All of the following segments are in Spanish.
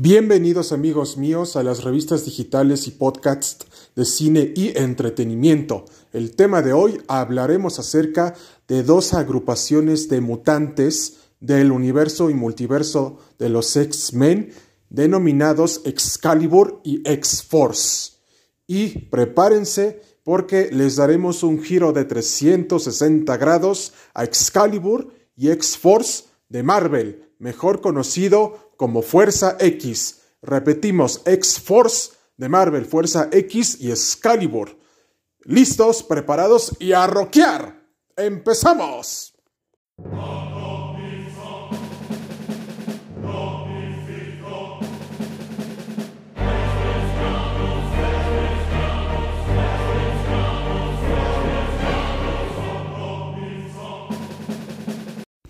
Bienvenidos amigos míos a las revistas digitales y podcasts de cine y entretenimiento. El tema de hoy hablaremos acerca de dos agrupaciones de mutantes del universo y multiverso de los X-Men denominados Excalibur y X-Force. Y prepárense porque les daremos un giro de 360 grados a Excalibur y X-Force de Marvel, mejor conocido como Fuerza X. Repetimos, X-Force de Marvel, Fuerza X y Excalibur. ¿Listos, preparados y a rockear? ¡Empezamos!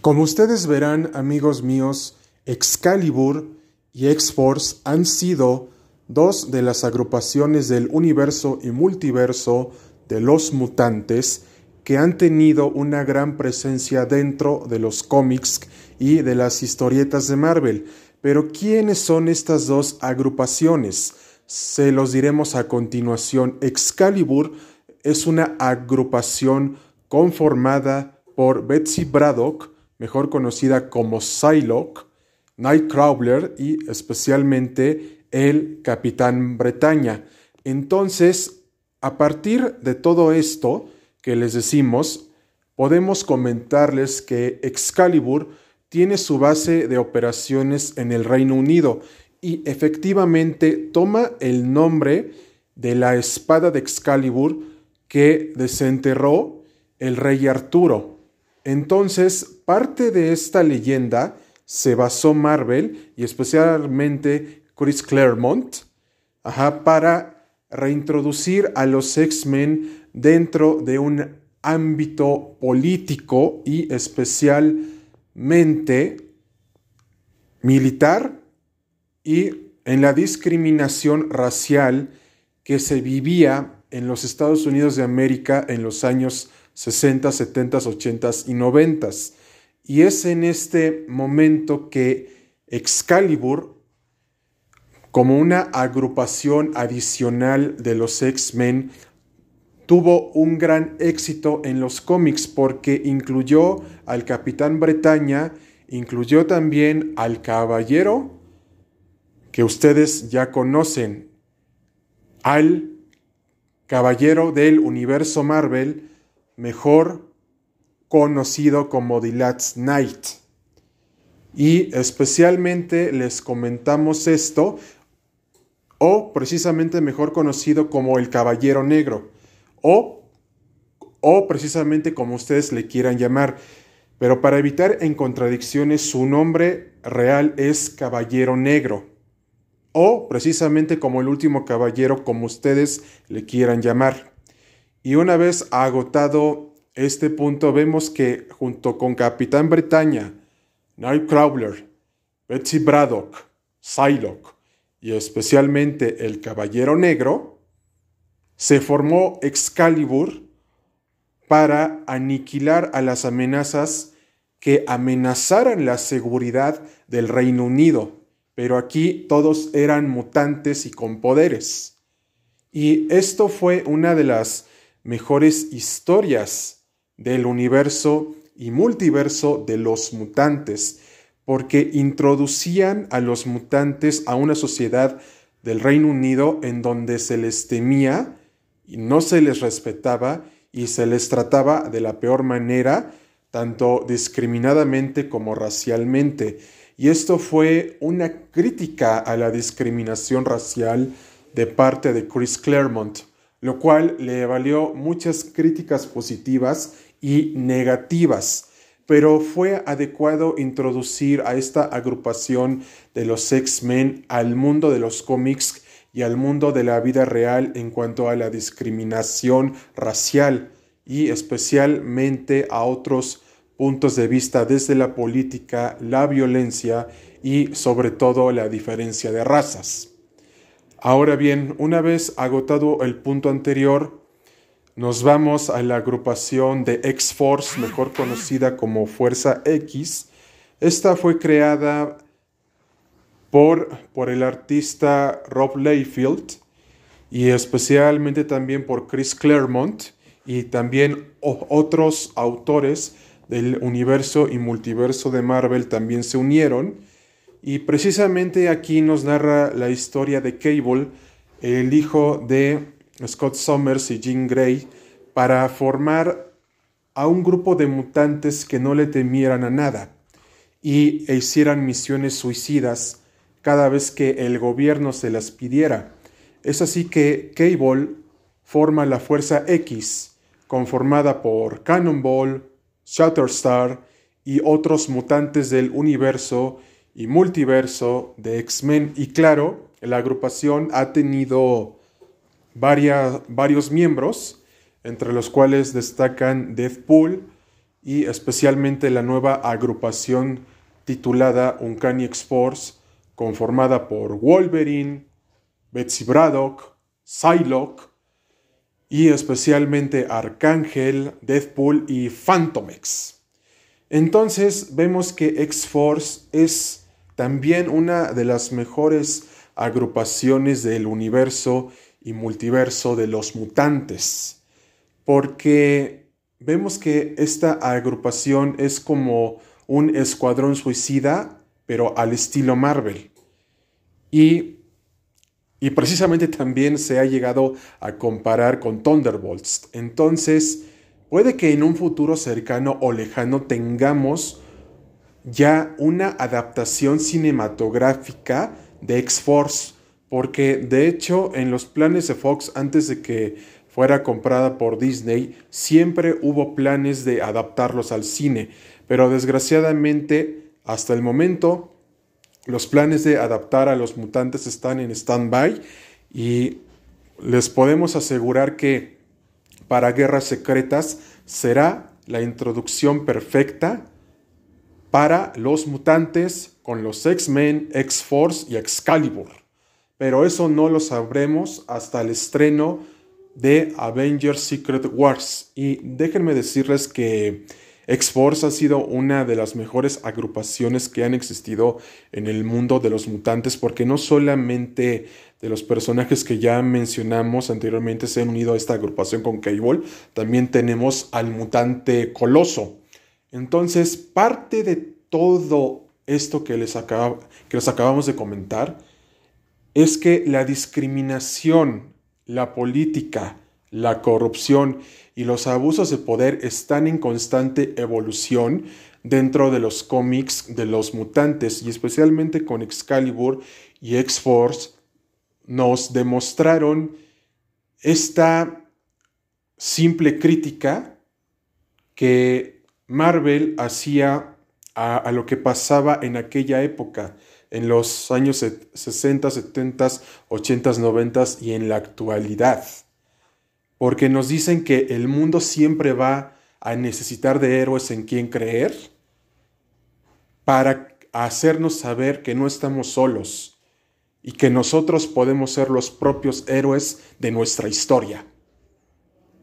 Como ustedes verán, amigos míos, Excalibur y X-Force han sido dos de las agrupaciones del universo y multiverso de los mutantes que han tenido una gran presencia dentro de los cómics y de las historietas de Marvel. Pero ¿quiénes son estas dos agrupaciones? Se los diremos a continuación. Excalibur es una agrupación conformada por Betsy Braddock, mejor conocida como Psylocke, Nightcrawler y especialmente el Capitán Bretaña. Entonces, a partir de todo esto que les decimos, podemos comentarles que Excalibur tiene su base de operaciones en el Reino Unido y efectivamente toma el nombre de la espada de Excalibur que desenterró el rey Arturo. Entonces, parte de esta leyenda se basó Marvel y especialmente Chris Claremont para reintroducir a los X-Men dentro de un ámbito político y especialmente militar y en la discriminación racial que se vivía en los Estados Unidos de América en los años 60, 70, 80 y 90. Y es en este momento que Excalibur, como una agrupación adicional de los X-Men, tuvo un gran éxito en los cómics porque incluyó al Capitán Bretaña, incluyó también al Caballero, que ustedes ya conocen, al Caballero del Universo Marvel, mejor conocido como The Last. Y especialmente les comentamos esto, o precisamente mejor conocido como el Caballero Negro, o, o precisamente como ustedes le quieran llamar. Pero para evitar en contradicciones, su nombre real es Caballero Negro, o precisamente como el último caballero, como ustedes le quieran llamar. Y una vez agotado este punto vemos que junto con Capitán Bretaña, Nightcrawler, Betsy Braddock, Psylocke y especialmente el Caballero Negro, se formó Excalibur para aniquilar a las amenazas que amenazaran la seguridad del Reino Unido, pero aquí todos eran mutantes y con poderes. Y esto fue una de las mejores historias del universo y multiverso de los mutantes, porque introducían a los mutantes a una sociedad del Reino Unido en donde se les temía y no se les respetaba y se les trataba de la peor manera, tanto discriminadamente como racialmente. Y esto fue una crítica a la discriminación racial de parte de Chris Claremont, lo cual le valió muchas críticas positivas y negativas, pero fue adecuado introducir a esta agrupación de los X-Men al mundo de los cómics y al mundo de la vida real en cuanto a la discriminación racial y especialmente a otros puntos de vista desde la política, la violencia y sobre todo la diferencia de razas. Ahora bien, una vez agotado el punto anterior, nos vamos a la agrupación de X-Force, mejor conocida como Fuerza X. Esta fue creada por, por el artista Rob Layfield y especialmente también por Chris Claremont y también otros autores del universo y multiverso de Marvel también se unieron. Y precisamente aquí nos narra la historia de Cable, el hijo de Scott Summers y Jean Grey, para formar a un grupo de mutantes que no le temieran a nada y hicieran misiones suicidas cada vez que el gobierno se las pidiera. Es así que Cable forma la Fuerza X, conformada por Cannonball, Shatterstar y otros mutantes del universo y multiverso de X-Men. Y claro, la agrupación ha tenido varios miembros, entre los cuales destacan Deathpool y especialmente la nueva agrupación titulada Uncanny X-Force, conformada por Wolverine, Betsy Braddock, Psylocke, y especialmente Arcángel, Deathpool y Phantomex. Entonces vemos que X-Force es también una de las mejores agrupaciones del universo y multiverso de los mutantes, porque vemos que esta agrupación es como un escuadrón suicida, pero al estilo Marvel. Y y precisamente también se ha llegado a comparar con Thunderbolts. Entonces, puede que en un futuro cercano o lejano tengamos ya una adaptación cinematográfica de X-Force, porque de hecho en los planes de Fox antes de que fuera comprada por Disney, siempre hubo planes de adaptarlos al cine, pero desgraciadamente hasta el momento los planes de adaptar a los mutantes están en stand-by y les podemos asegurar que para Guerras Secretas será la introducción perfecta para los mutantes con los X-Men, X-Force y Excalibur. Pero eso no lo sabremos hasta el estreno de Avengers Secret Wars. Y déjenme decirles que X-Force ha sido una de las mejores agrupaciones que han existido en el mundo de los mutantes porque no solamente de los personajes que ya mencionamos anteriormente se han unido a esta agrupación con Cable, también tenemos al mutante Coloso. Entonces, parte de todo esto que les, acabamos de comentar es que la discriminación, la política, la corrupción y los abusos de poder están en constante evolución dentro de los cómics de los mutantes y especialmente con Excalibur y X-Force nos demostraron esta simple crítica que Marvel hacía a, lo que pasaba en aquella época, en los años 60, 70, 80, 90 y en la actualidad porque nos dicen que el mundo siempre va a necesitar de héroes en quien creer para hacernos saber que no estamos solos y que nosotros podemos ser los propios héroes de nuestra historia.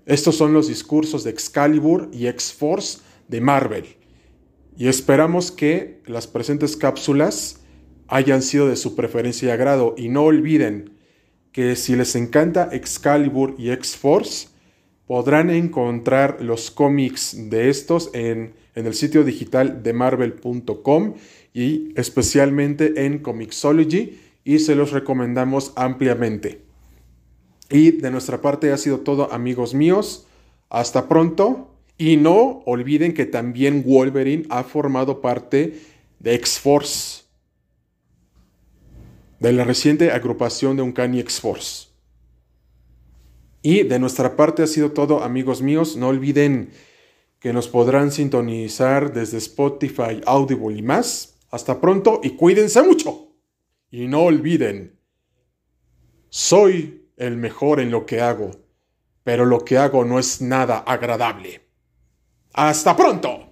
Estos son los discursos de Excalibur y X-Force de Marvel y esperamos que las presentes cápsulas hayan sido de su preferencia y agrado y no olviden que si les encanta Excalibur y X-Force, podrán encontrar los cómics de estos en, en el sitio digital de marvel.com y especialmente en Comixology y se los recomendamos ampliamente. Y de nuestra parte ha sido todo amigos míos. Hasta pronto. Y no olviden que también Wolverine ha formado parte de X-Force de la reciente agrupación de Uncanny X-Force. Y de nuestra parte ha sido todo, amigos míos. No olviden que nos podrán sintonizar desde Spotify, Audible y más. Hasta pronto y cuídense mucho. Y no olviden, soy el mejor en lo que hago, pero lo que hago no es nada agradable. Hasta pronto.